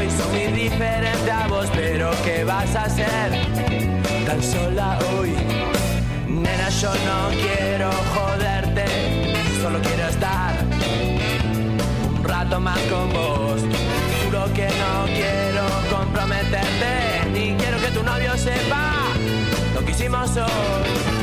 Soy, soy muy diferente a vos, pero ¿qué vas a hacer? Tan sola hoy. Nena, yo no quiero joderte, solo quiero estar un rato más con vos. Juro que no quiero comprometerte, ni quiero que tu novio sepa lo que hicimos hoy.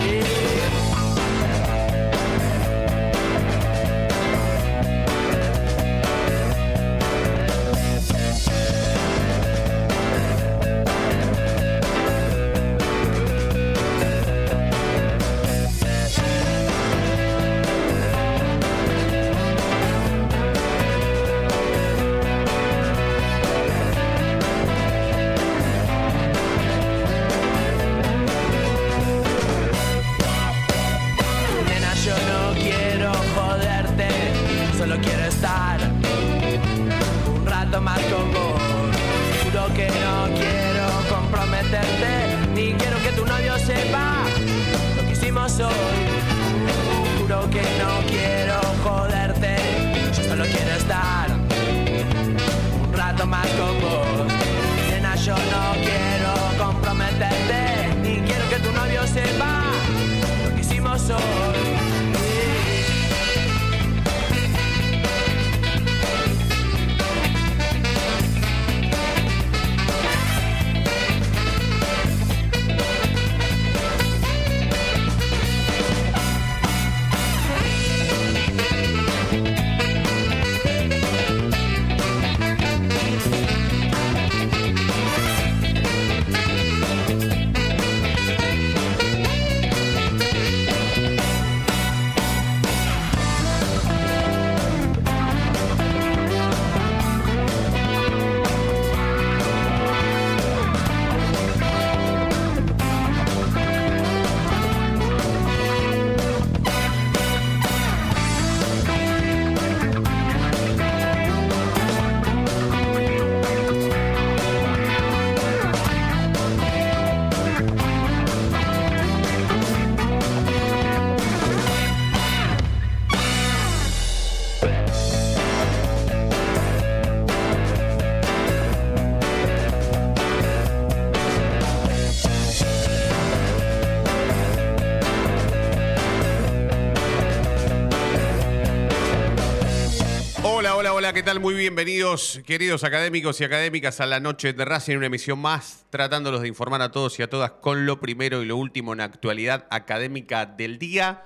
Muy bienvenidos, queridos académicos y académicas, a la noche de Racing, una emisión más, tratándolos de informar a todos y a todas con lo primero y lo último en la actualidad académica del día.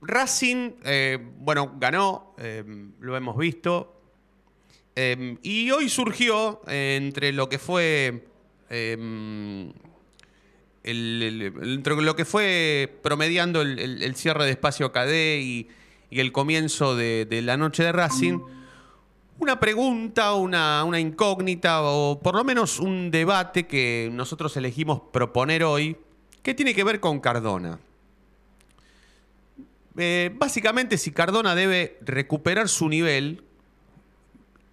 Racing, eh, bueno, ganó, eh, lo hemos visto, eh, y hoy surgió entre lo que fue el- entre lo que fue promediando el, cierre de espacio KD y, el comienzo de la noche de Racing, una pregunta, una, una incógnita o por lo menos un debate que nosotros elegimos proponer hoy, que tiene que ver con Cardona. Eh, básicamente, si Cardona debe recuperar su nivel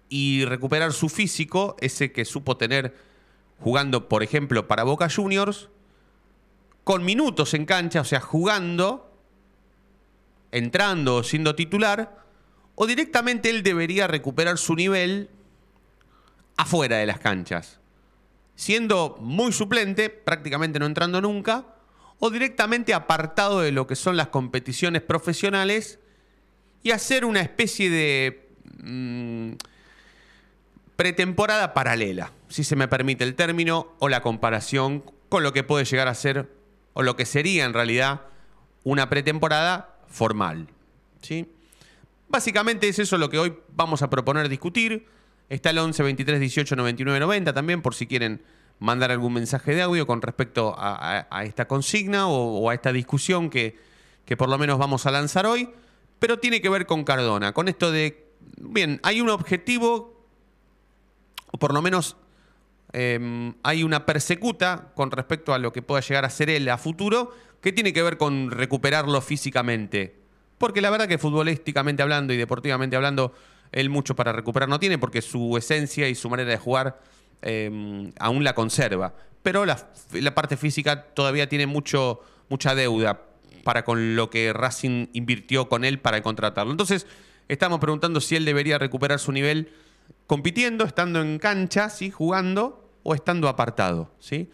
y recuperar su físico, ese que supo tener jugando, por ejemplo, para Boca Juniors, con minutos en cancha, o sea, jugando, entrando o siendo titular, o directamente él debería recuperar su nivel afuera de las canchas, siendo muy suplente, prácticamente no entrando nunca, o directamente apartado de lo que son las competiciones profesionales y hacer una especie de mm, pretemporada paralela, si se me permite el término, o la comparación con lo que puede llegar a ser, o lo que sería en realidad, una pretemporada formal. ¿sí? Básicamente es eso lo que hoy vamos a proponer discutir. Está el 11 23 18 99 90 también, por si quieren mandar algún mensaje de audio con respecto a, esta consigna o, o a esta discusión que, que por lo menos vamos a lanzar hoy. Pero tiene que ver con Cardona, con esto de bien, hay un objetivo, o por lo menos em, hay una persecuta con respecto a lo que pueda llegar a ser él a futuro, que tiene que ver con recuperarlo físicamente. Porque la verdad que futbolísticamente hablando y deportivamente hablando, él mucho para recuperar no tiene, porque su esencia y su manera de jugar em, aún la conserva. Pero la, la, parte física todavía tiene mucho, mucha deuda para con lo que Racing invirtió con él para contratarlo. Entonces, estamos preguntando si él debería recuperar su nivel compitiendo, estando en cancha, ¿sí? jugando o estando apartado. ¿sí?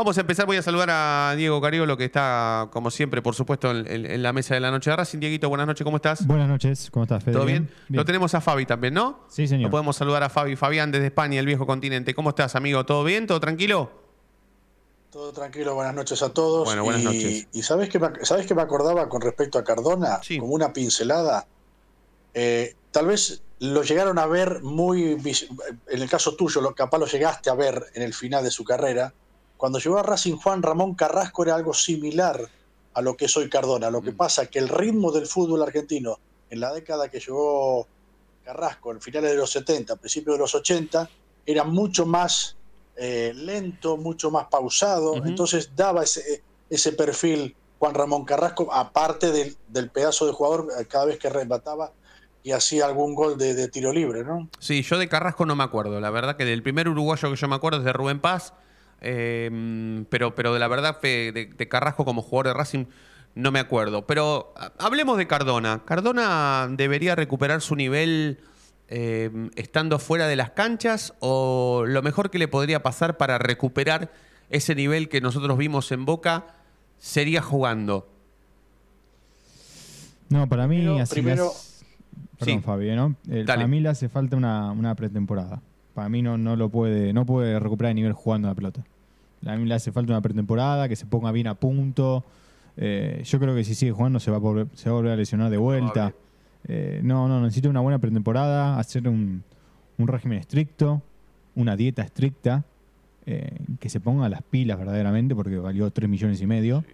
Vamos a empezar, voy a saludar a Diego Cariolo, que está, como siempre, por supuesto, en, la mesa de la noche de Racing. Dieguito, buenas noches, ¿cómo estás? Buenas noches, ¿cómo estás, Fede? ¿Todo bien? Lo tenemos a Fabi también, ¿no? Sí, señor. Lo podemos saludar a Fabi. Fabián desde España, el viejo continente. ¿Cómo estás, amigo? ¿Todo bien? ¿Todo tranquilo? Todo tranquilo, buenas noches a todos. Bueno, buenas noches. ¿Y sabes que me, sabes que me acordaba con respecto a Cardona? Sí. Como una pincelada. Eh, tal vez lo llegaron a ver muy. En el caso tuyo, lo, capaz lo llegaste a ver en el final de su carrera cuando llegó a Racing Juan Ramón Carrasco era algo similar a lo que es hoy Cardona. Lo que pasa es que el ritmo del fútbol argentino en la década que llegó Carrasco, en finales de los 70, principios de los 80, era mucho más eh, lento, mucho más pausado. Uh -huh. Entonces daba ese, ese, perfil Juan Ramón Carrasco, aparte del, del, pedazo de jugador eh, cada vez que remataba y hacía algún gol de, de, tiro libre, ¿no? Sí, yo de Carrasco no me acuerdo. La verdad que del primer uruguayo que yo me acuerdo es de Rubén Paz. Eh, pero, pero de la verdad, de, de, Carrasco como jugador de Racing, no me acuerdo. Pero hablemos de Cardona. ¿Cardona debería recuperar su nivel eh, estando fuera de las canchas? ¿O lo mejor que le podría pasar para recuperar ese nivel que nosotros vimos en Boca sería jugando? No, para mí, Primero- así primero- las- Perdón, Sí. Fabio, ¿no? Dale. para mí le hace falta una, una pretemporada. Para mí no, no lo puede, no puede recuperar el nivel jugando a la pelota. A mí le hace falta una pretemporada, que se ponga bien a punto. Eh, yo creo que si sigue jugando se va a volver, se va a, volver a lesionar de vuelta. Eh, no, no, necesita una buena pretemporada, hacer un, un régimen estricto, una dieta estricta, eh, que se ponga las pilas verdaderamente, porque valió 3 millones y medio.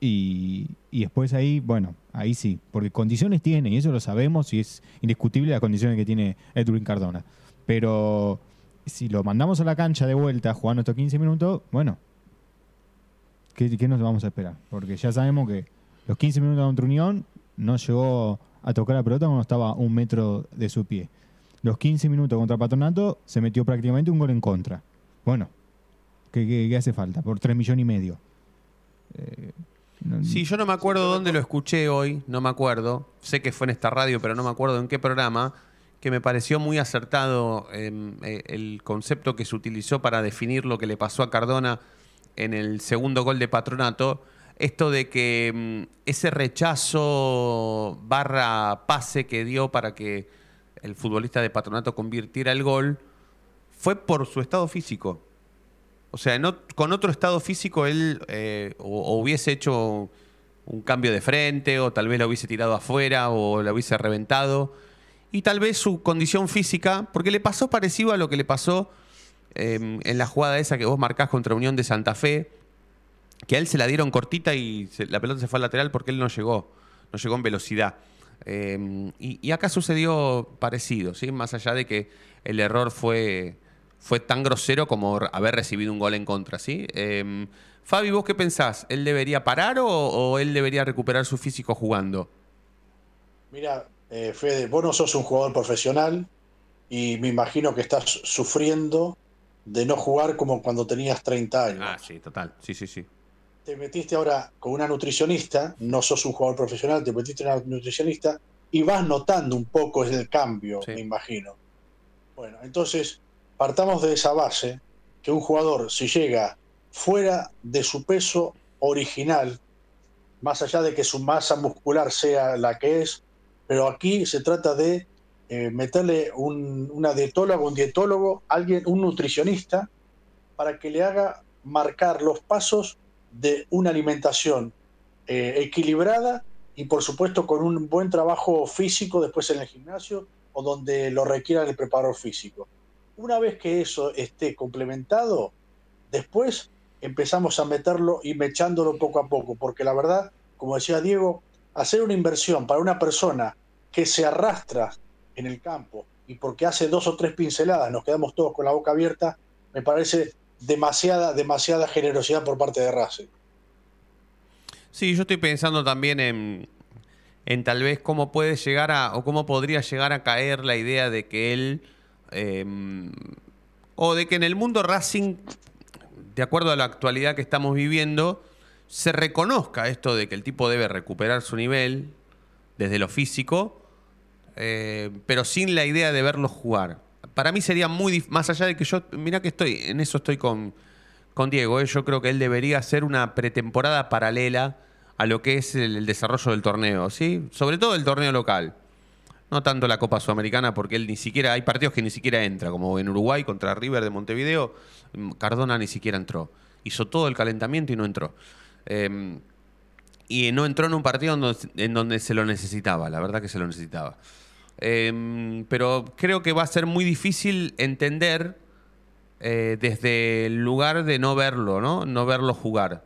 Y, y después ahí, bueno, ahí sí, porque condiciones tiene, y eso lo sabemos, y es indiscutible las condiciones que tiene Edwin Cardona. Pero si lo mandamos a la cancha de vuelta jugando estos 15 minutos, bueno, ¿qué, nos vamos a esperar? Porque ya sabemos que los 15 minutos contra Unión no llegó a tocar la pelota cuando estaba un metro de su pie. Los 15 minutos contra Patronato se metió prácticamente un gol en contra. Bueno, ¿qué, hace falta? Por 3 millones y medio. Eh, Sí, yo no me acuerdo dónde lo escuché hoy, no me acuerdo. Sé que fue en esta radio, pero no me acuerdo en qué programa, que me pareció muy acertado em, eh, el concepto que se utilizó para definir lo que le pasó a Cardona en el segundo gol de Patronato. Esto de que em, ese rechazo barra pase que dio para que el futbolista de Patronato convirtiera el gol fue por su estado físico. O sea, no- con otro estado físico él eh, hubiese hecho un cambio de frente, o tal vez lo hubiese tirado afuera, o lo hubiese reventado. Y tal vez su condición física, porque le pasó parecido a lo que le pasó eh, en la jugada esa que vos marcás contra Unión de Santa Fe, que a él se la dieron cortita y la pelota se fue al lateral porque él no llegó, no llegó en velocidad. Eh, y, acá sucedió parecido, ¿sí? más allá de que el error fue, fue tan grosero como haber recibido un gol en contra. ¿sí? Eh, Fabi, ¿vos qué pensás? ¿Él debería parar o él debería recuperar su físico jugando? Mira, eh, Fede, vos no sos un jugador profesional y me imagino que estás sufriendo de no jugar como cuando tenías 30 años. Ah, sí, total. Sí, sí, sí. Te metiste ahora con una nutricionista, no sos un jugador profesional, te metiste con una nutricionista y vas notando un poco el cambio, Sí. me imagino. Bueno, entonces partamos de esa base que un jugador si llega fuera de su peso original, más allá de que su masa muscular sea la que es, pero aquí se trata de eh, meterle un, una dietóloga, un dietólogo, alguien, un nutricionista, para que le haga marcar los pasos de una alimentación eh, equilibrada y por supuesto con un buen trabajo físico después en el gimnasio o donde lo requiera el preparador físico. Una vez que eso esté complementado, después empezamos a meterlo y mechándolo poco a poco, porque la verdad, como decía Diego, hacer una inversión para una persona que se arrastra en el campo y porque hace dos o tres pinceladas nos quedamos todos con la boca abierta, me parece demasiada, demasiada generosidad por parte de Racing. Sí, yo estoy pensando también en, en tal vez cómo puede llegar a, o cómo podría llegar a caer la idea de que él, em, o de que en el mundo Racing, de acuerdo a la actualidad que estamos viviendo, se reconozca esto de que el tipo debe recuperar su nivel desde lo físico, eh, pero sin la idea de verlo jugar. Para mí sería muy más allá de que yo, mira que estoy, en eso estoy con, con Diego, eh, yo creo que él debería hacer una pretemporada paralela a lo que es el, desarrollo del torneo, ¿sí? Sobre todo el torneo local. No tanto la Copa Sudamericana, porque él ni siquiera, hay partidos que ni siquiera entra, como en Uruguay contra River de Montevideo, Cardona ni siquiera entró. Hizo todo el calentamiento y no entró. Em, y no entró en un partido en donde, se lo necesitaba, la verdad que se lo necesitaba. Em, pero creo que va a ser muy difícil entender eh, desde el lugar de no verlo, ¿no? No verlo jugar.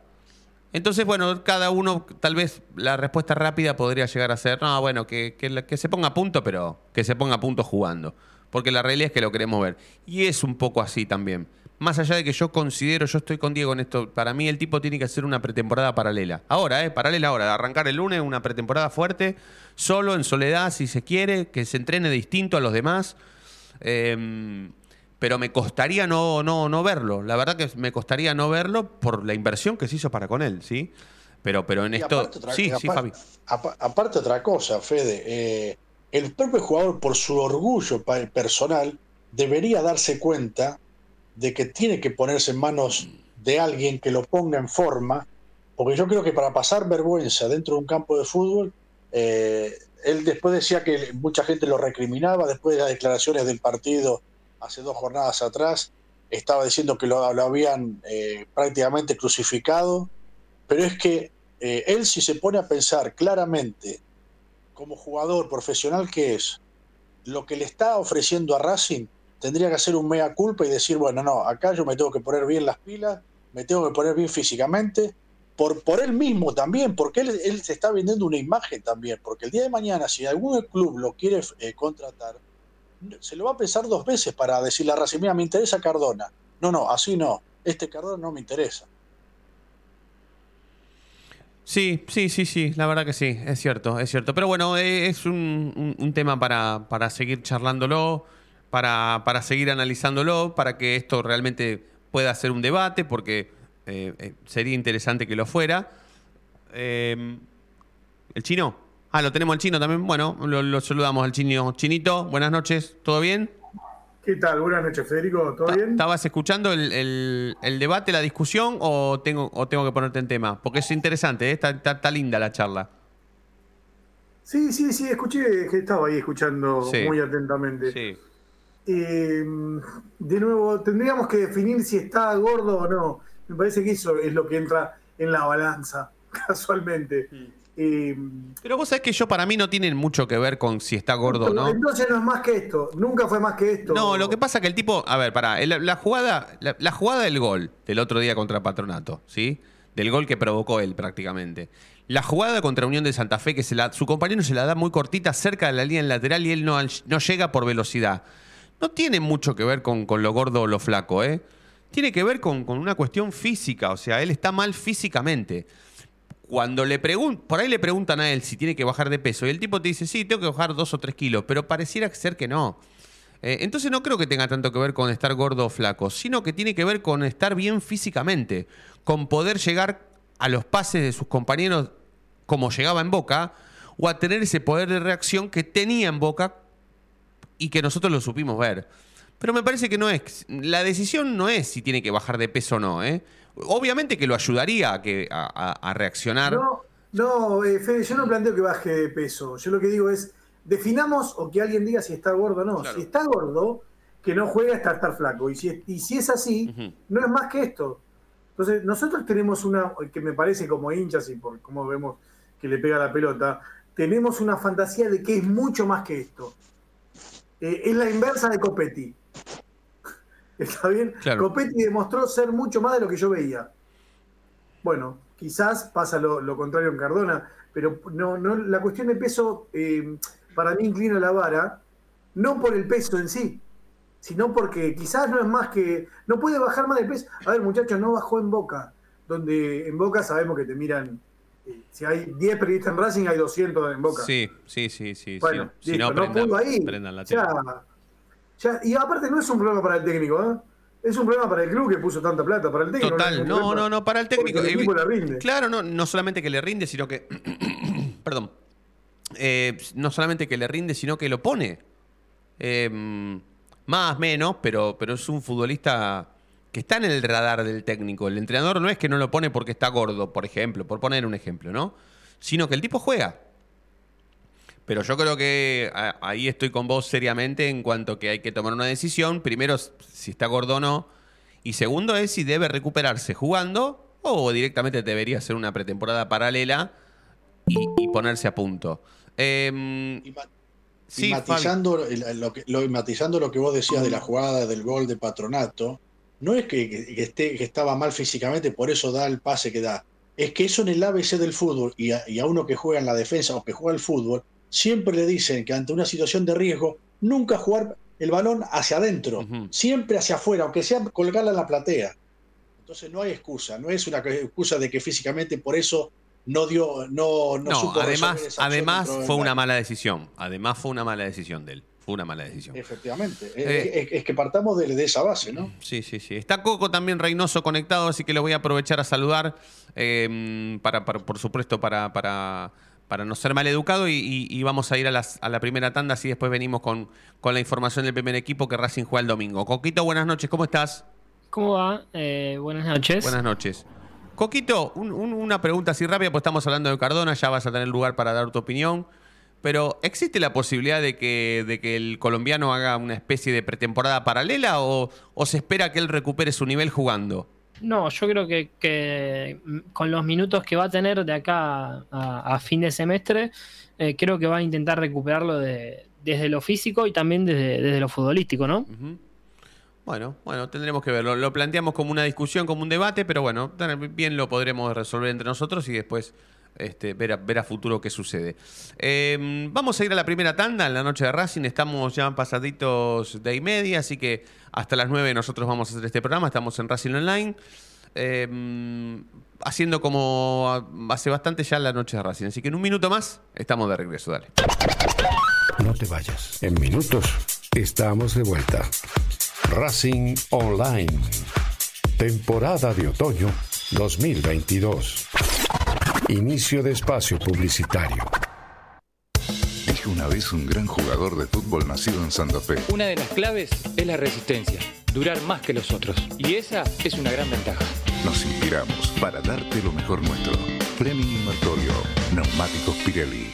Entonces, bueno, cada uno, tal vez la respuesta rápida podría llegar a ser, no, bueno, que, que, se ponga a punto, pero que se ponga a punto jugando. Porque la realidad es que lo queremos ver. Y es un poco así también. Más allá de que yo considero, yo estoy con Diego en esto, para mí el tipo tiene que hacer una pretemporada paralela. Ahora, ¿eh? Paralela ahora, arrancar el lunes, una pretemporada fuerte, solo, en soledad, si se quiere, que se entrene distinto a los demás. Eh, pero me costaría no, no, no verlo. La verdad que me costaría no verlo por la inversión que se hizo para con él, ¿sí? Pero, pero en esto. sí, sí, Fabi. Aparte, otra cosa, Fede. Eh, el propio jugador, por su orgullo personal, debería darse cuenta de que tiene que ponerse en manos de alguien que lo ponga en forma, porque yo creo que para pasar vergüenza dentro de un campo de fútbol, eh, él después decía que mucha gente lo recriminaba, después de las declaraciones del partido hace dos jornadas atrás, estaba diciendo que lo, habían eh, prácticamente crucificado, pero es que eh, él si se pone a pensar claramente como jugador profesional que es, lo que le está ofreciendo a Racing, tendría que hacer un mea culpa y decir, bueno, no, acá yo me tengo que poner bien las pilas, me tengo que poner bien físicamente, por, por él mismo también, porque él, él se está vendiendo una imagen también, porque el día de mañana, si algún club lo quiere eh, contratar, se lo va a pensar dos veces para decirle a Racing, mira, me interesa Cardona. No, no, así no. Este Cardona no me interesa. Sí, sí, sí, sí, la verdad que sí, es cierto, es cierto. Pero bueno, eh, es un, tema para, para, seguir charlándolo, para, para, seguir analizándolo, para que esto realmente pueda ser un debate, porque eh, eh, sería interesante que lo fuera. ¿El chino? Ah, lo tenemos al chino también. Bueno, lo, saludamos al chino. Chinito, buenas noches, ¿todo bien? ¿Qué tal? Buenas noches, Federico, ¿todo bien? ¿Estabas escuchando el, debate, la discusión o tengo, o tengo que ponerte en tema? Porque es interesante, ¿eh? está, linda la charla. Sí, sí, sí, escuché que estaba ahí escuchando muy atentamente. Sí. Eh, de nuevo, tendríamos que definir si está gordo o no. Me parece que eso es lo que entra en la balanza, casualmente. Pero vos sabés que yo para mí no tienen mucho que ver con si está gordo o no. Entonces no es más que esto, nunca fue más que esto. No, lo que pasa es que el tipo, a ver, pará, la, jugada, la, jugada del gol del otro día contra Patronato, ¿sí? Del gol que provocó él prácticamente. La jugada contra Unión de Santa Fe, que se la, su compañero se la da muy cortita cerca de la línea lateral y él no, no llega por velocidad. No tiene mucho que ver con, con lo gordo o lo flaco, ¿eh? Tiene que ver con, con una cuestión física, o sea, él está mal físicamente cuando le preguntan, por ahí le preguntan a él si tiene que bajar de peso y el tipo te dice, sí, tengo que bajar dos o tres kilos, pero pareciera ser que no. Eh, entonces no creo que tenga tanto que ver con estar gordo o flaco, sino que tiene que ver con estar bien físicamente, con poder llegar a los pases de sus compañeros como llegaba en Boca, o a tener ese poder de reacción que tenía en Boca y que nosotros lo supimos ver. Pero me parece que no es. La decisión no es si tiene que bajar de peso o no, ¿eh? Obviamente que lo ayudaría a, que, a, reaccionar. No, no eh, Fede, yo no planteo que baje de peso. Yo lo que digo es, definamos o que alguien diga si está gordo o no. Si está gordo, que no juega hasta estar flaco. Y si, y si es así, no es más que esto. Entonces, nosotros tenemos una, que me parece como hinchas y por cómo vemos que le pega la pelota, tenemos una fantasía de que es mucho más que esto. Eh, es la inversa de Copetti. ¿Está bien? Copetti demostró ser mucho más de lo que yo veía. Bueno, quizás pasa lo, contrario en Cardona, pero no, no, la cuestión de peso eh, para mí inclina la vara no por el peso en sí, sino porque quizás no es más que, no puede bajar más de peso. A ver, muchachos, no bajó en Boca, donde en Boca sabemos que te miran, si hay 10 periodistas en Racing, hay 200 en Boca. Sí, sí, sí, sí. Bueno, si no, no, pudo ahí. la ya, y aparte no es un problema para el técnico, ¿eh? Es un problema para el club que puso tanta plata, para el técnico. Total, no, no, no, para el técnico. El equipo le rinde. Claro, no, no solamente que le rinde, sino que. perdón. Eh, no solamente que le rinde, sino que lo pone. Eh, más, menos, pero, pero es un futbolista que está en el radar del técnico. El entrenador no es que no lo pone porque está gordo, por ejemplo, por poner un ejemplo, ¿no? Sino que el tipo juega. Pero yo creo que ahí estoy con vos seriamente en cuanto que hay que tomar una decisión. Primero, si está gordo o no. Y segundo es si debe recuperarse jugando o directamente debería hacer una pretemporada paralela y, ponerse a punto. Eh, Sí, matizando, lo que, lo, matizando lo que vos decías de la jugada del gol de Patronato, no es que, esté, que estaba mal físicamente, por eso da el pase que da. Es que eso en el ABC del fútbol y a, uno que juega en la defensa o que juega el fútbol, siempre le dicen que ante una situación de riesgo, nunca jugar el balón hacia adentro, siempre hacia afuera, aunque sea colgarla en la platea. Entonces no hay excusa, no es una excusa de que físicamente por eso no dio, no, no, no además, además fue una mala decisión. Además fue una mala decisión de él. Fue una mala decisión. Efectivamente. Eh, es, que partamos de, esa base, ¿no? Sí, sí, sí. Está Coco también Reynoso conectado, así que le voy a aprovechar a saludar, em, para, por supuesto, para, para, para no ser mal educado y, vamos a ir a, la primera tanda, así después venimos con, con la información del primer equipo que Racing juega el domingo. Coquito, buenas noches, ¿cómo estás? ¿Cómo va? Eh, buenas noches. Buenas noches. Coquito, una pregunta así rápida, pues estamos hablando de Cardona, ya vas a tener lugar para dar tu opinión. Pero, ¿existe la posibilidad de que, de que el colombiano haga una especie de pretemporada paralela o, se espera que él recupere su nivel jugando? No, yo creo que, con los minutos que va a tener de acá a, fin de semestre, eh, creo que va a intentar recuperarlo desde lo físico y también desde, lo futbolístico, ¿no? Bueno, bueno, tendremos que verlo. Lo planteamos como una discusión, como un debate, pero bueno, bien lo podremos resolver entre nosotros y después este, ver, a, futuro qué sucede. Em, vamos a ir a la primera tanda en la noche de Racing. Estamos ya pasaditos de y media, así que hasta las nueve nosotros vamos a hacer este programa. Estamos en Racing Online. Em, haciendo como hace bastante ya la noche de Racing. Así que en un minuto más estamos de regreso. Dale. No te vayas. En minutos estamos de vuelta. Racing Online. Temporada de otoño 2022. Inicio de espacio publicitario. Dije una vez un gran jugador de fútbol nacido en Santa Fe. Una de las claves es la resistencia, durar más que los otros. Y esa es una gran ventaja. Nos inspiramos para darte lo mejor nuestro. Y Martorio, Neumáticos Pirelli.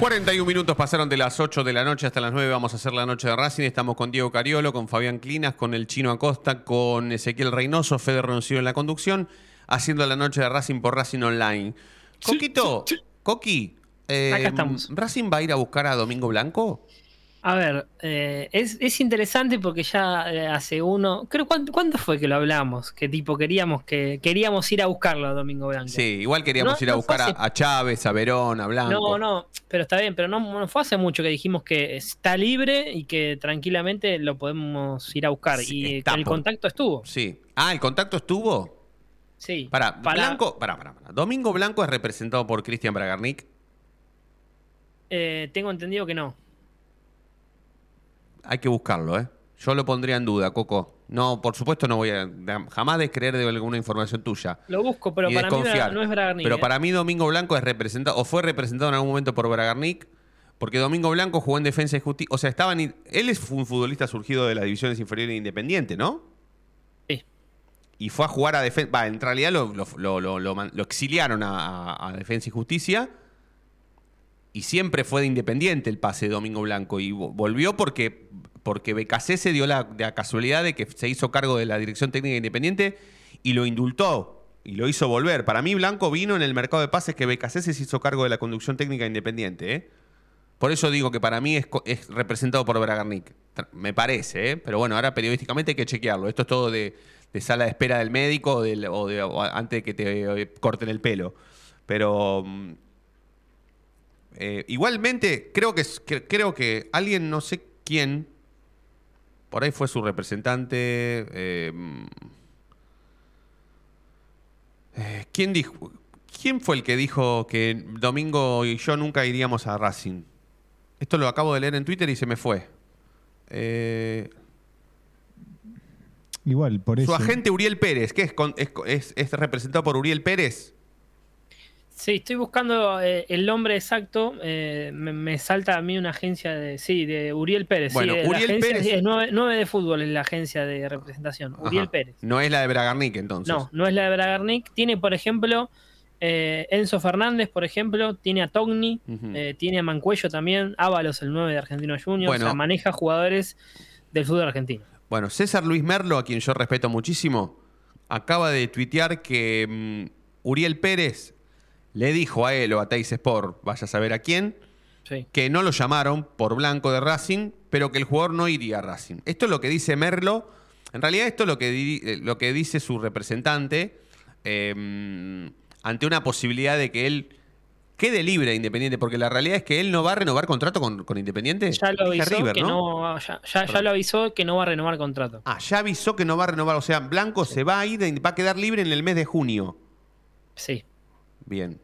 41 minutos pasaron de las 8 de la noche hasta las 9. Vamos a hacer la noche de Racing. Estamos con Diego Cariolo, con Fabián Clinas, con el Chino Acosta, con Ezequiel Reynoso, Fede Roncillo en la conducción, haciendo la noche de Racing por Racing Online. Coquito, Coqui, eh, Acá estamos. ¿Racing va a ir a buscar a Domingo Blanco? A ver, eh, es, es interesante porque ya eh, hace uno, creo, ¿cuánto, cuándo fue que lo hablamos? Que tipo queríamos que queríamos ir a buscarlo a Domingo Blanco. Sí, igual queríamos No, ir a no buscar a, hace- a Chávez, a Verón, a Blanco. No, no, pero está bien, pero no, no fue hace mucho que dijimos que está libre y que tranquilamente lo podemos ir a buscar. Sí, y el contacto estuvo. Sí. Ah, ¿el contacto estuvo? Sí. Para, Para- Blanco, para, para, para. Domingo Blanco es representado por Cristian Bragarnik. Eh, tengo entendido que no. Hay que buscarlo, ¿eh? Yo lo pondría en duda, Coco. No, por supuesto no voy a jamás descreer de alguna información tuya. Lo busco, pero para mí no es Bragarnik. Pero eh. para mí Domingo Blanco es representado, o fue representado en algún momento por Bragarnik, porque Domingo Blanco jugó en Defensa y Justicia. O sea, estaban, él es un futbolista surgido de las divisiones inferiores de Independiente, ¿no? Sí. Y fue a jugar a Defensa. Va, en realidad lo, lo- exiliaron a, a- a Defensa y Justicia. Y siempre fue de Independiente el pase de Domingo Blanco. Y vo- volvió porque, porque BKC se dio la, casualidad de que se hizo cargo de la dirección técnica de Independiente y lo indultó. Y lo hizo volver. Para mí, Blanco vino en el mercado de pases que BKC se hizo cargo de la conducción técnica de Independiente. ¿eh? Por eso digo que para mí es, representado por Bragarnik. Me parece, ¿eh? pero bueno, ahora periodísticamente hay que chequearlo. Esto es todo de, sala de espera del médico o, de- antes de que te eh, corten el pelo. Pero mm, igualmente, creo que, que- creo que alguien, no sé quién, por ahí fue su representante. eh, eh, ¿Quién dijo? ¿Quién fue el que dijo que Domingo y yo nunca iríamos a Racing? Esto lo acabo de leer en Twitter y se me fue. Eh, Igual, por su agente Uriel Pérez, ¿qué es, con- es, es- es representado por Uriel Pérez? Sí, estoy buscando eh, el nombre exacto. eh, me, me salta a mí una agencia de. Sí, de Uriel Pérez. sí, Bueno, de la Uriel agencia- Pérez- sí, es 9, de fútbol es la agencia de representación. Uriel. Pérez. No es la de Bragarnik, entonces. No, no es la de Bragarnik. Tiene, por ejemplo, eh, Enzo Fernández, por ejemplo. Tiene a Togni. Eh, tiene a Mancuello también. Ábalos, el 9 de Argentino Juniors. Bueno. O sea, maneja jugadores del fútbol argentino. Bueno, César Luis Merlo, a quien yo respeto muchísimo, acaba de tuitear que mm, Uriel Pérez le dijo a él o a Teis Sport, vaya a saber a quién, Sí. que no lo llamaron por blanco de Racing, pero que el jugador no iría a Racing. Esto es lo que dice Merlo. En realidad, esto es lo que, eh, lo que dice su representante eh, ante una posibilidad de que él quede libre de Independiente, porque la realidad es que él no va a renovar contrato con, con Independiente. Ya lo avisó River, que no, ya, ya- ya lo avisó que no va a renovar contrato. Ah, ya avisó que no va a renovar. O sea, Blanco se va a ir, va a quedar libre en el mes de junio. Sí. Bien.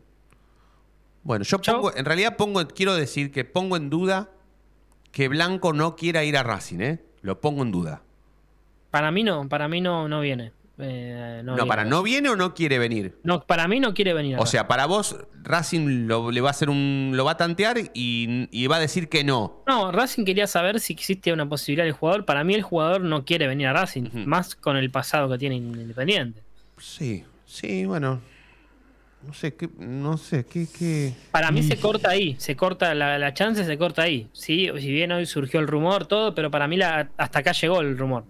Bueno, yo pongo, en realidad pongo, quiero decir que pongo en duda que Blanco no quiera ir a Racing, ¿eh? Lo pongo en duda. Para mí no, para mí no, no viene. Eh, No, viene. para, ¿no viene o no quiere venir? No, para mí no quiere venir. O sea, para vos, Racing lo, le va a hacer un. lo va a tantear y, y va a decir que no. No, Racing quería saber si existe una posibilidad del jugador. Para mí el jugador no quiere venir a Racing, más con el pasado que tiene Independiente. Sí, sí, bueno. No sé, ¿qué, no sé, ¿qué, qué? Para mí se corta ahí, se corta la, la chance, se corta ahí. Sí, si bien hoy surgió el rumor, todo, pero para mí la, hasta acá llegó el rumor.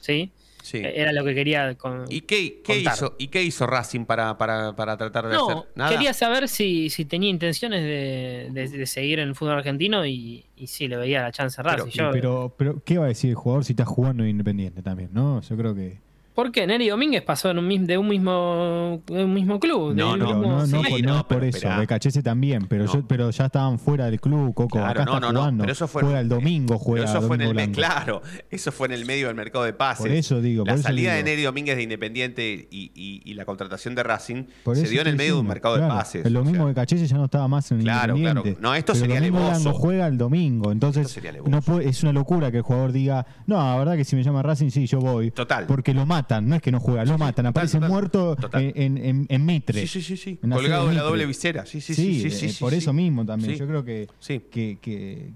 ¿Sí? Sí. Era lo que quería con, ¿Y qué, qué contar. hizo, ¿Y qué hizo Racing para, para, para tratar de No, hacer? Nada. quería saber si, si tenía intenciones de, de- de seguir en el fútbol argentino y, y si le veía la chance a Racing. Yo- Pero, pero, ¿qué va a decir el jugador si está jugando en Independiente también? ¿No? Yo creo que. ¿Por qué? Neri Domínguez pasó en un, mis- de un mismo, de un mismo club. No, no, mismo- no, no, sí, por, no por pero eso. Becachese también, pero, No. yo- pero ya estaban fuera del club, Coco. Claro, Acá no, está no, no, jugando. pero eso fue juega el domingo, juega Pero eso fue en el Domingo me- Blanco. claro, eso fue en el medio del mercado de pases. Por eso digo, la por eso salida de. Neri Domínguez de Independiente y, y- y la contratación de Racing Por se dio en el medio de un mercado claro, de pases. El o domingo sea, de Cachese ya no estaba más en Claro, Independiente. claro. No, esto pero sería. Blanco juega el domingo, entonces no es una locura que el jugador diga, no, la verdad que si me llama Racing, sí, yo voy. Total. Porque lo matan, no es que no juega, lo matan, aparece total, muerto total. en, en, en Mitre. Sí, sí, sí, sí. En la Colgado de la doble visera. Sí, sí, sí. sí, eh, sí, sí, por sí. eso mismo también. Sí. Yo creo que, Sí. que, que-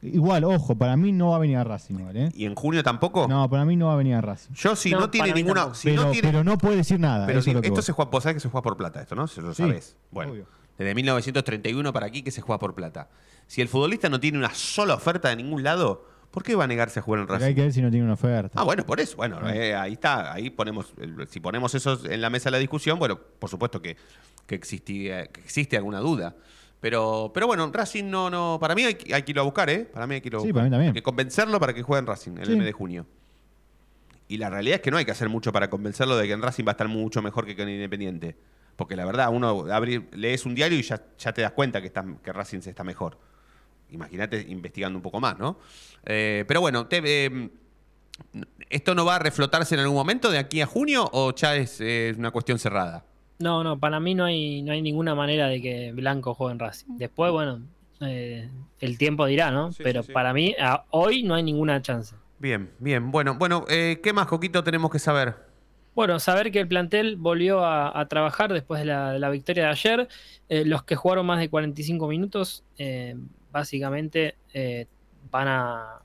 Igual, ojo, para mí no va a venir a Racing, ¿eh? ¿Y en junio tampoco? No, para mí no va a venir a Racing. Yo si no, No, tiene ninguna... Si pero, no tiene, pero no puede decir nada. pero eso es lo que esto se juega, vos sabés que se juega por plata esto, ¿no? Se lo Sí, sabés. Bueno, obvio. desde 1931 para aquí que se juega por plata. Si el futbolista no tiene una sola oferta de ningún lado, ¿por qué va a negarse a jugar en Racing? hay que ver si no tiene una oferta. Ah, bueno, por eso. Bueno, eh, ahí está. Ahí ponemos. el- Si ponemos eso en la mesa de la discusión, bueno, por supuesto que, que, existía- que existe alguna duda. Pero, pero bueno, Racing no, no. Para mí hay, que- hay que irlo a buscar, ¿eh? Para mí hay que irlo a Sí, buscar. para mí también. Hay que convencerlo para que juegue en Racing en Sí. el mes de junio. Y la realidad es que no hay que hacer mucho para convencerlo de que en Racing va a estar mucho mejor que en Independiente. Porque la verdad, uno abre- lees un diario y ya, ya te das cuenta que, está, que Racing se está mejor. Imagínate investigando un poco más, ¿no? Eh, pero bueno, te- eh, ¿esto no va a reflotarse en algún momento de aquí a junio o ya es eh, una cuestión cerrada? No, no, para mí no hay, no hay ninguna manera de que Blanco juegue en Racing. Después, bueno, eh, el tiempo dirá, ¿no? Sí, Pero sí, sí. para mí, a- hoy no hay ninguna chance. Bien, bien. Bueno, bueno eh, ¿qué más, Coquito, tenemos que saber? Bueno, saber que el plantel volvió a, a trabajar después de la, de la victoria de ayer. Los que jugaron más de 45 minutos, básicamente eh, van a.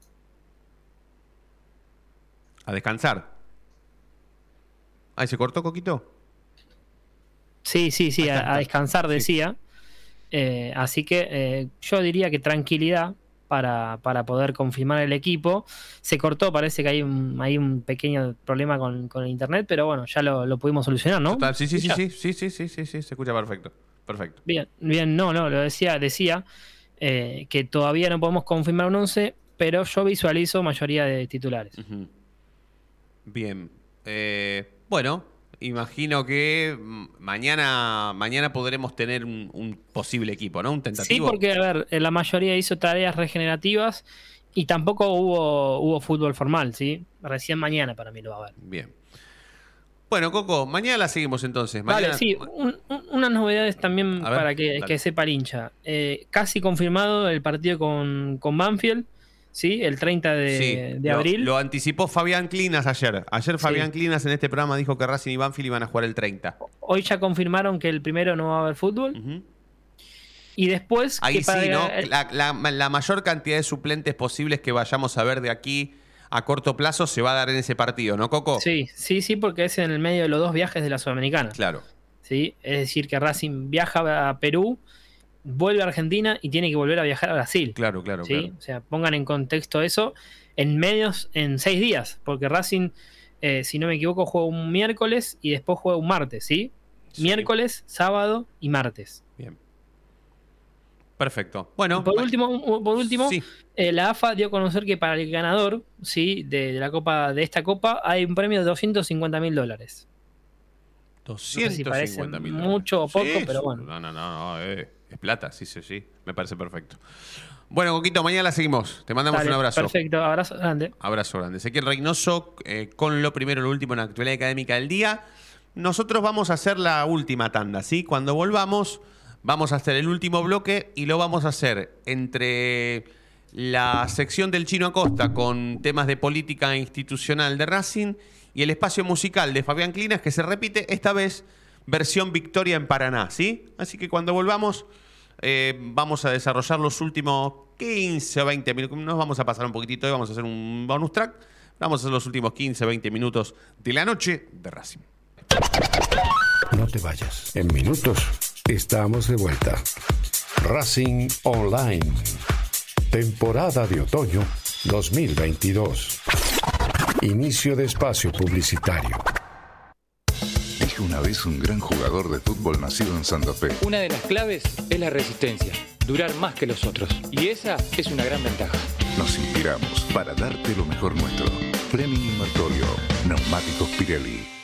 A descansar. Ahí se cortó, Coquito. Sí, sí, sí, a, descansar, Sí. decía. Eh, así que eh, yo diría que tranquilidad para, para poder confirmar el equipo. Se cortó, parece que hay un, hay un pequeño problema con, con el internet, pero bueno, ya lo, lo pudimos solucionar, ¿no? Sí, sí, sí, sí, sí, sí, sí, sí, sí, se escucha perfecto. Perfecto. Bien, bien, no, no, lo decía, decía eh, que todavía no podemos confirmar un 11, pero yo visualizo mayoría de titulares. Bien. Eh, bueno, imagino que mm, mañana, mañana podremos tener un, un posible equipo, ¿no? Un Sí, tentativo. porque, a ver, eh, la mayoría hizo tareas regenerativas y tampoco hubo, hubo fútbol formal, ¿sí? Recién mañana para mí lo va a haber. Bien. Bueno, Coco, mañana la seguimos entonces. Vale, Mañana- sí, un- un- unas novedades también ver, para que, sepa el hincha. Eh, casi confirmado el partido con, con Banfield, ¿sí? El 30 de, Sí, abril. Lo, anticipó Fabián Clinas ayer. Ayer Fabián Clinas en este programa dijo que Racing y Banfield iban a jugar el 30. Hoy ya confirmaron que el primero no va a haber fútbol. Y después. Ahí que para sí, ¿no? el- La, la- la mayor cantidad de suplentes posibles que vayamos a ver de aquí a corto plazo se va a dar en ese partido, ¿no, Coco? Sí, sí, sí, porque es en el medio de los dos viajes de la Sudamericana. Claro. ¿sí? Es decir, que Racing viaja a Perú, vuelve a Argentina y tiene que volver a viajar a Brasil. Claro, claro, ¿sí? claro. O sea, pongan en contexto eso en medios, en seis días, porque Racing, eh, si no me equivoco, juega un miércoles y después juega un martes, ¿sí? Miércoles, sábado y martes. Perfecto. Bueno, por último, por último Sí. eh, la AFA dio a conocer que para el ganador ¿sí? de, de la copa de esta copa hay un premio de 250 mil dólares. No sé si parece 250 mil mucho o poco, Sí, pero bueno. No, no, no, no, eh, es plata, sí, sí, sí. Me parece perfecto. Bueno, Coquito, mañana la seguimos. Te mandamos Dale, un abrazo. Perfecto, abrazo grande. Abrazo grande. Ezequiel Reynoso eh, con lo primero y lo último en la actualidad académica del día. Nosotros vamos a hacer la última tanda, ¿sí? Cuando volvamos, vamos a hacer el último bloque y lo vamos a hacer entre la sección del Chino Acosta con temas de política institucional de Racing y el espacio musical de Fabián Clinas que se repite esta vez versión Victoria en Paraná, ¿sí? Así que cuando volvamos eh, vamos a desarrollar los últimos 15 o 20 minutos. Nos vamos a pasar un poquitito y vamos a hacer un bonus track. Vamos a hacer los últimos 15 o 20 minutos de la noche de Racing. No te vayas. En minutos estamos de vuelta. Racing Online. Temporada de otoño 2022. Inicio de espacio publicitario. Dijo una vez un gran jugador de fútbol nacido en Santa Fe. Una de las claves es la resistencia, durar más que los otros. Y esa es una gran ventaja. Nos inspiramos para darte lo mejor nuestro. Fleming Martorio, Neumáticos Pirelli.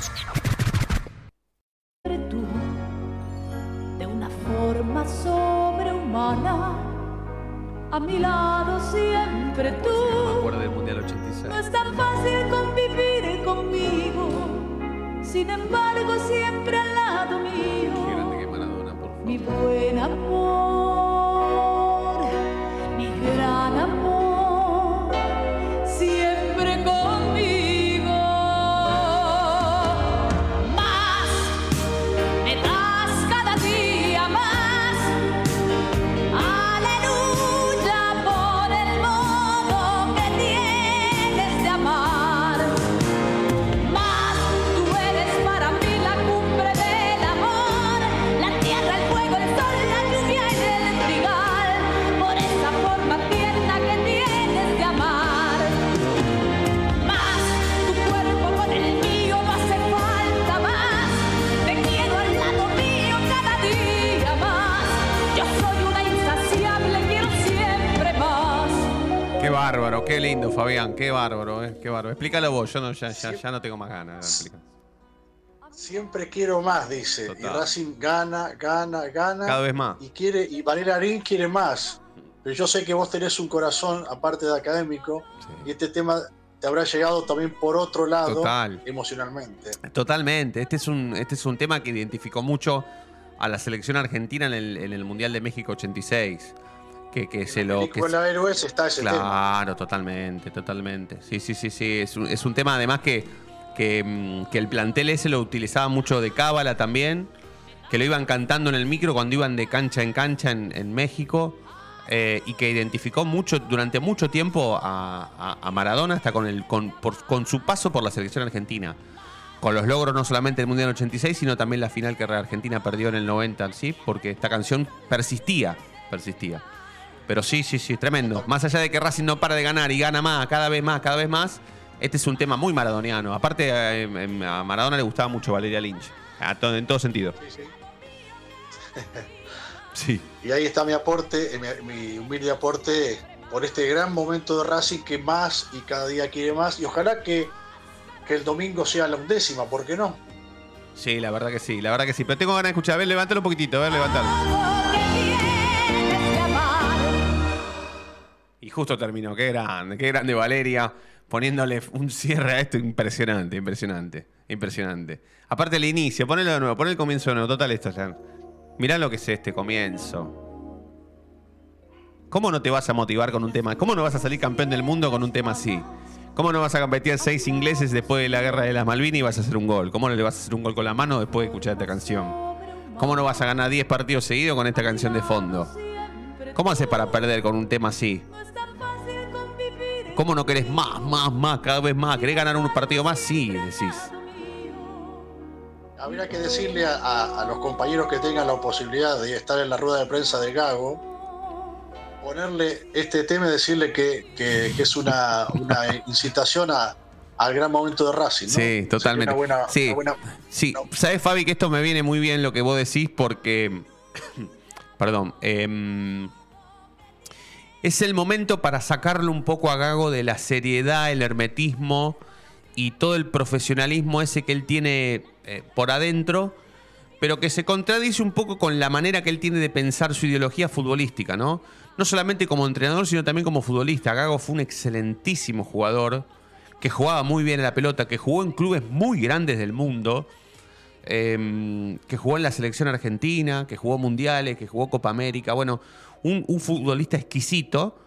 A mi lado siempre tú. Me acuerdo del Mundial 86. No es tan fácil convivir conmigo. Sin embargo, siempre al lado mío. Mi buen amor, qué lindo, Fabián, qué bárbaro, eh, qué bárbaro. Explícalo vos, yo no, ya, ya, ya no tengo más ganas de. Siempre quiero más, dice. Y Racing gana, gana, gana. Cada vez más. Y quiere, y Arín quiere más. Pero yo sé que vos tenés un corazón, aparte de académico, y este tema te habrá llegado también por otro lado, Total. emocionalmente. Totalmente. Este es un, este es un tema que identificó mucho a la selección argentina en el, en el Mundial de México 86. Que, que se lo. Que Héroes está ese tema. Claro, totalmente, totalmente. Sí, sí, sí, sí. Es un, es un tema además que, que, mm, que el plantel ese lo utilizaba mucho de cábala también. que lo iban cantando en el micro cuando iban de cancha en cancha en, en México. eh, y que identificó mucho durante mucho tiempo a, a- a Maradona hasta con, el, con, por- con su paso por la selección argentina. Con los logros no solamente del Mundial 86, sino también la final que Argentina perdió en el 90, ¿sí? Porque esta canción persistía, persistía. Pero sí, sí, sí, tremendo. Más allá de que Racing no para de ganar y gana más, cada vez más, cada vez más, este es un tema muy maradoniano. Aparte, eh, em, a Maradona le gustaba mucho Valeria Lynch. A todo- en todo sentido. Sí. Y ahí está mi aporte, eh, mi, mi humilde aporte por este gran momento de Racing que más y cada día quiere más. Y ojalá que, que el domingo sea la undécima, ¿por qué no? Sí, la verdad que sí, la verdad que sí. Pero tengo ganas de escuchar. A ver, levántalo un poquitito, a ver, levántalo. Justo terminó. Qué grande, qué grande Valeria. Poniéndole un cierre a esto impresionante, impresionante, impresionante. Aparte el inicio, ponelo de nuevo, pon el comienzo de nuevo. Total esto ya. Mirá lo que es este comienzo. ¿Cómo no te vas a motivar con un tema? ¿Cómo no vas a salir campeón del mundo con un tema así? ¿Cómo no vas a competir seis ingleses después de la guerra de las Malvinas y vas a hacer un gol? ¿Cómo no le vas a hacer un gol con la mano después de escuchar esta canción? ¿Cómo no vas a ganar 10 partidos seguidos con esta canción de fondo? ¿Cómo haces para perder con un tema así? ¿Cómo no querés más, más, más, cada vez más? ¿Querés ganar un partido más? Sí, decís. Habría que decirle a, a- a los compañeros que tengan la posibilidad de estar en la rueda de prensa de Gago, ponerle este tema y decirle que, que- que es una, una incitación a- al gran momento de Racing. ¿no? Sí, totalmente. Sería una buena- sí, una buena- sí. ¿Sabes, Fabi, que esto me viene muy bien lo que vos decís porque. Perdón. em, es el momento para sacarle un poco a Gago de la seriedad, el hermetismo y todo el profesionalismo ese que él tiene eh, por adentro, pero que se contradice un poco con la manera que él tiene de pensar su ideología futbolística, ¿no? No solamente como entrenador, sino también como futbolista. Gago fue un excelentísimo jugador, que jugaba muy bien a la pelota, que jugó en clubes muy grandes del mundo, eh, que jugó en la selección argentina, que jugó mundiales, que jugó Copa América, bueno, un, futbolista exquisito.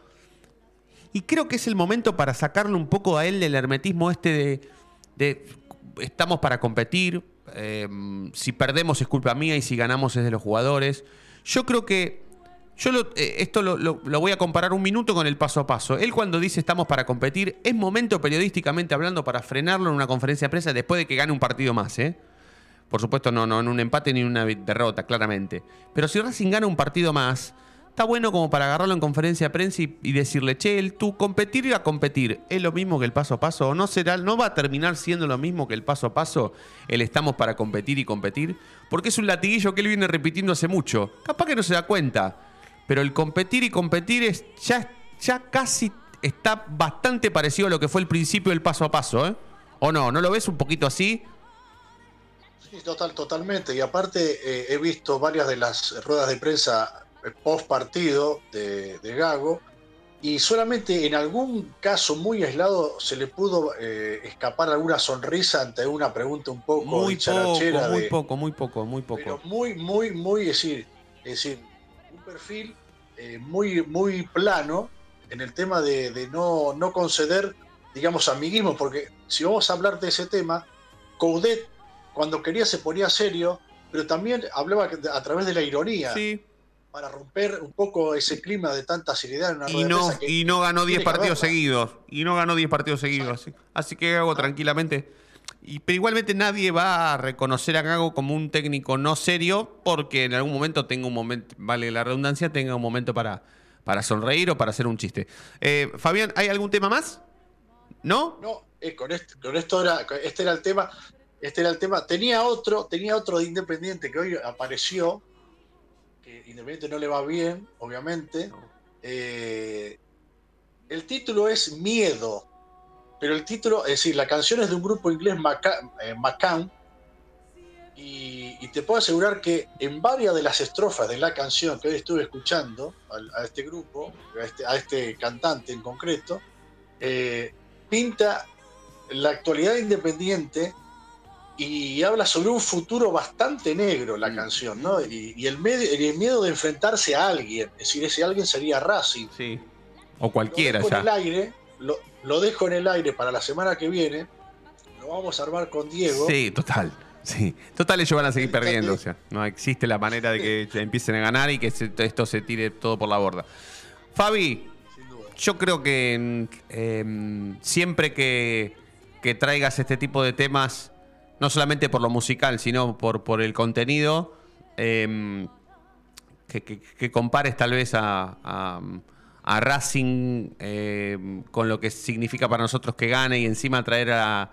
Y creo que es el momento para sacarle un poco a él del hermetismo este de, estamos para competir, eh, si perdemos es culpa mía y si ganamos es de los jugadores. Yo creo que yo lo- eh, esto lo- lo voy a comparar un minuto con el paso a paso. Él cuando dice estamos para competir, es momento periodísticamente hablando para frenarlo en una conferencia de prensa después de que gane un partido más, ¿eh? Por supuesto, no, no en un empate ni en una derrota, claramente. Pero si Racing gana un partido más, está bueno como para agarrarlo en conferencia de prensa y, y decirle, che, el, tú competir y a competir, ¿es lo mismo que el paso a paso? ¿O no será, no va a terminar siendo lo mismo que el paso a paso, el estamos para competir y competir? Porque es un latiguillo que él viene repitiendo hace mucho. Capaz que no se da cuenta. Pero el competir y competir es ya, ya casi está bastante parecido a lo que fue el principio del paso a paso, ¿eh? ¿O no? ¿No lo ves un poquito así? Sí, total, totalmente. Y aparte eh, he visto varias de las ruedas de prensa post partido de, de Gago y solamente en algún caso muy aislado se le pudo eh, escapar alguna sonrisa ante una pregunta un poco Muy poco, muy de- poco, muy poco, muy poco. pero muy, muy, muy, es decir, es decir, un perfil eh, muy, muy plano en el tema de, de no, no conceder, digamos, amiguismo, porque si vamos a hablar de ese tema, Coudet cuando quería se ponía serio, pero también hablaba a través de la ironía. Para romper un poco ese clima de tanta seriedad en una Y de no, que y no ganó 10 tiene que partidos haberla. seguidos. Y no ganó 10 partidos seguidos. Así, así que Gago tranquilamente. Y, pero igualmente nadie va a reconocer a Gago como un técnico no serio porque en algún momento tenga un momento, vale la redundancia, tenga un momento para, para sonreír o para hacer un chiste. Eh, Fabián, ¿hay algún tema más? ¿No? No, eh, con, esto, con esto era, este era el tema. Este era el tema. Tenía otro, tenía otro de Independiente que hoy apareció. Que Independiente no le va bien, obviamente. Eh, el título es Miedo. Pero el título, es decir, la canción es de un grupo inglés, Maca- eh, Macam. Y, y te puedo asegurar que en varias de las estrofas de la canción que hoy estuve escuchando a, este grupo, a este, a este cantante en concreto, eh, pinta la actualidad independiente y habla sobre un futuro bastante negro la canción, ¿no? Y, y el, medio- el miedo de enfrentarse a alguien, es decir, ese alguien sería Racing. Sí. O cualquiera Lo dejo en el ya. aire, lo, lo dejo en el aire para la semana que viene, lo vamos a armar con Diego. Sí, total. Sí, total ellos van a seguir perdiendo, o sea, no existe la manera de que empiecen a ganar y que se- esto se tire todo por la borda. Fabi, yo creo que em, siempre que, que traigas este tipo de temas, no solamente por lo musical, sino por, por el contenido, em, que, que- que compares tal vez a, a- a Racing em, con lo que significa para nosotros que gane y encima traer a,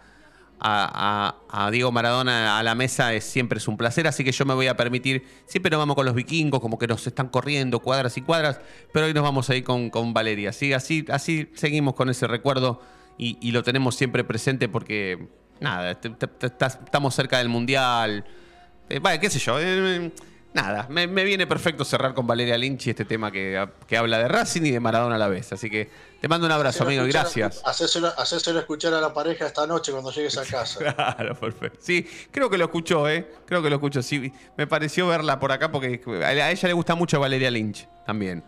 a- Diego Maradona a la mesa es siempre es un placer, así que yo me voy a permitir, siempre nos vamos con los vikingos, como que nos están corriendo cuadras y cuadras, pero hoy nos vamos a ir con, con Valeria, ¿sí? así, así seguimos con ese recuerdo y lo tenemos siempre presente porque, nada, te- te- estamos cerca del Mundial, eh, vaya, qué sé yo, eh, nada, me, me viene perfecto cerrar con Valeria Lynch y este tema que, que habla de Racing y de Maradona a la vez, así que te mando un abrazo, amigo, y gracias. Hacéselo, hacéselo escuchar a la pareja esta noche cuando llegues a casa. Claro, perfecto. Sí, creo que lo escuchó, ¿eh? Creo que lo escuchó. Sí, me pareció verla por acá porque a ella le gusta mucho Valeria Lynch también.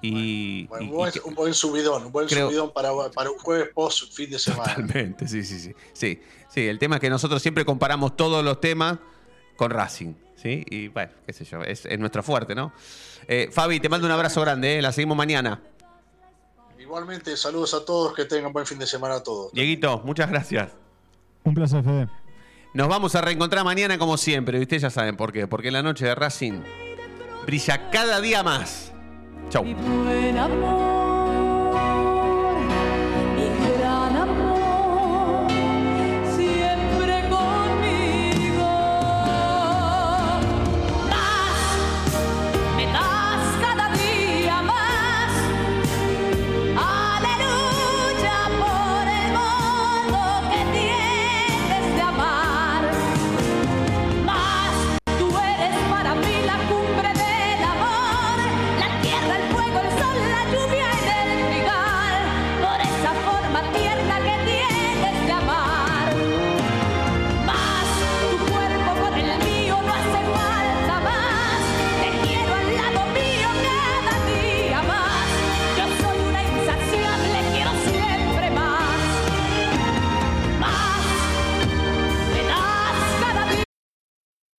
Y, Bueno, y- un, buen, y- un buen subidón, un buen Creo- subidón para, para un jueves post fin de semana. totalmente, sí, sí, sí, sí. Sí, el tema es que nosotros siempre comparamos todos los temas con Racing, ¿sí? Y bueno, qué sé yo, es, es nuestro fuerte, ¿no? Eh, Fabi, te mando un abrazo grande, ¿eh? La seguimos mañana. Igualmente, saludos a todos, que tengan buen fin de semana a todos. Dieguito, muchas gracias. Un placer, Fede. Nos vamos a reencontrar mañana como siempre. Y ustedes ya saben por qué. Porque la noche de Racing brilla cada día más. Chau.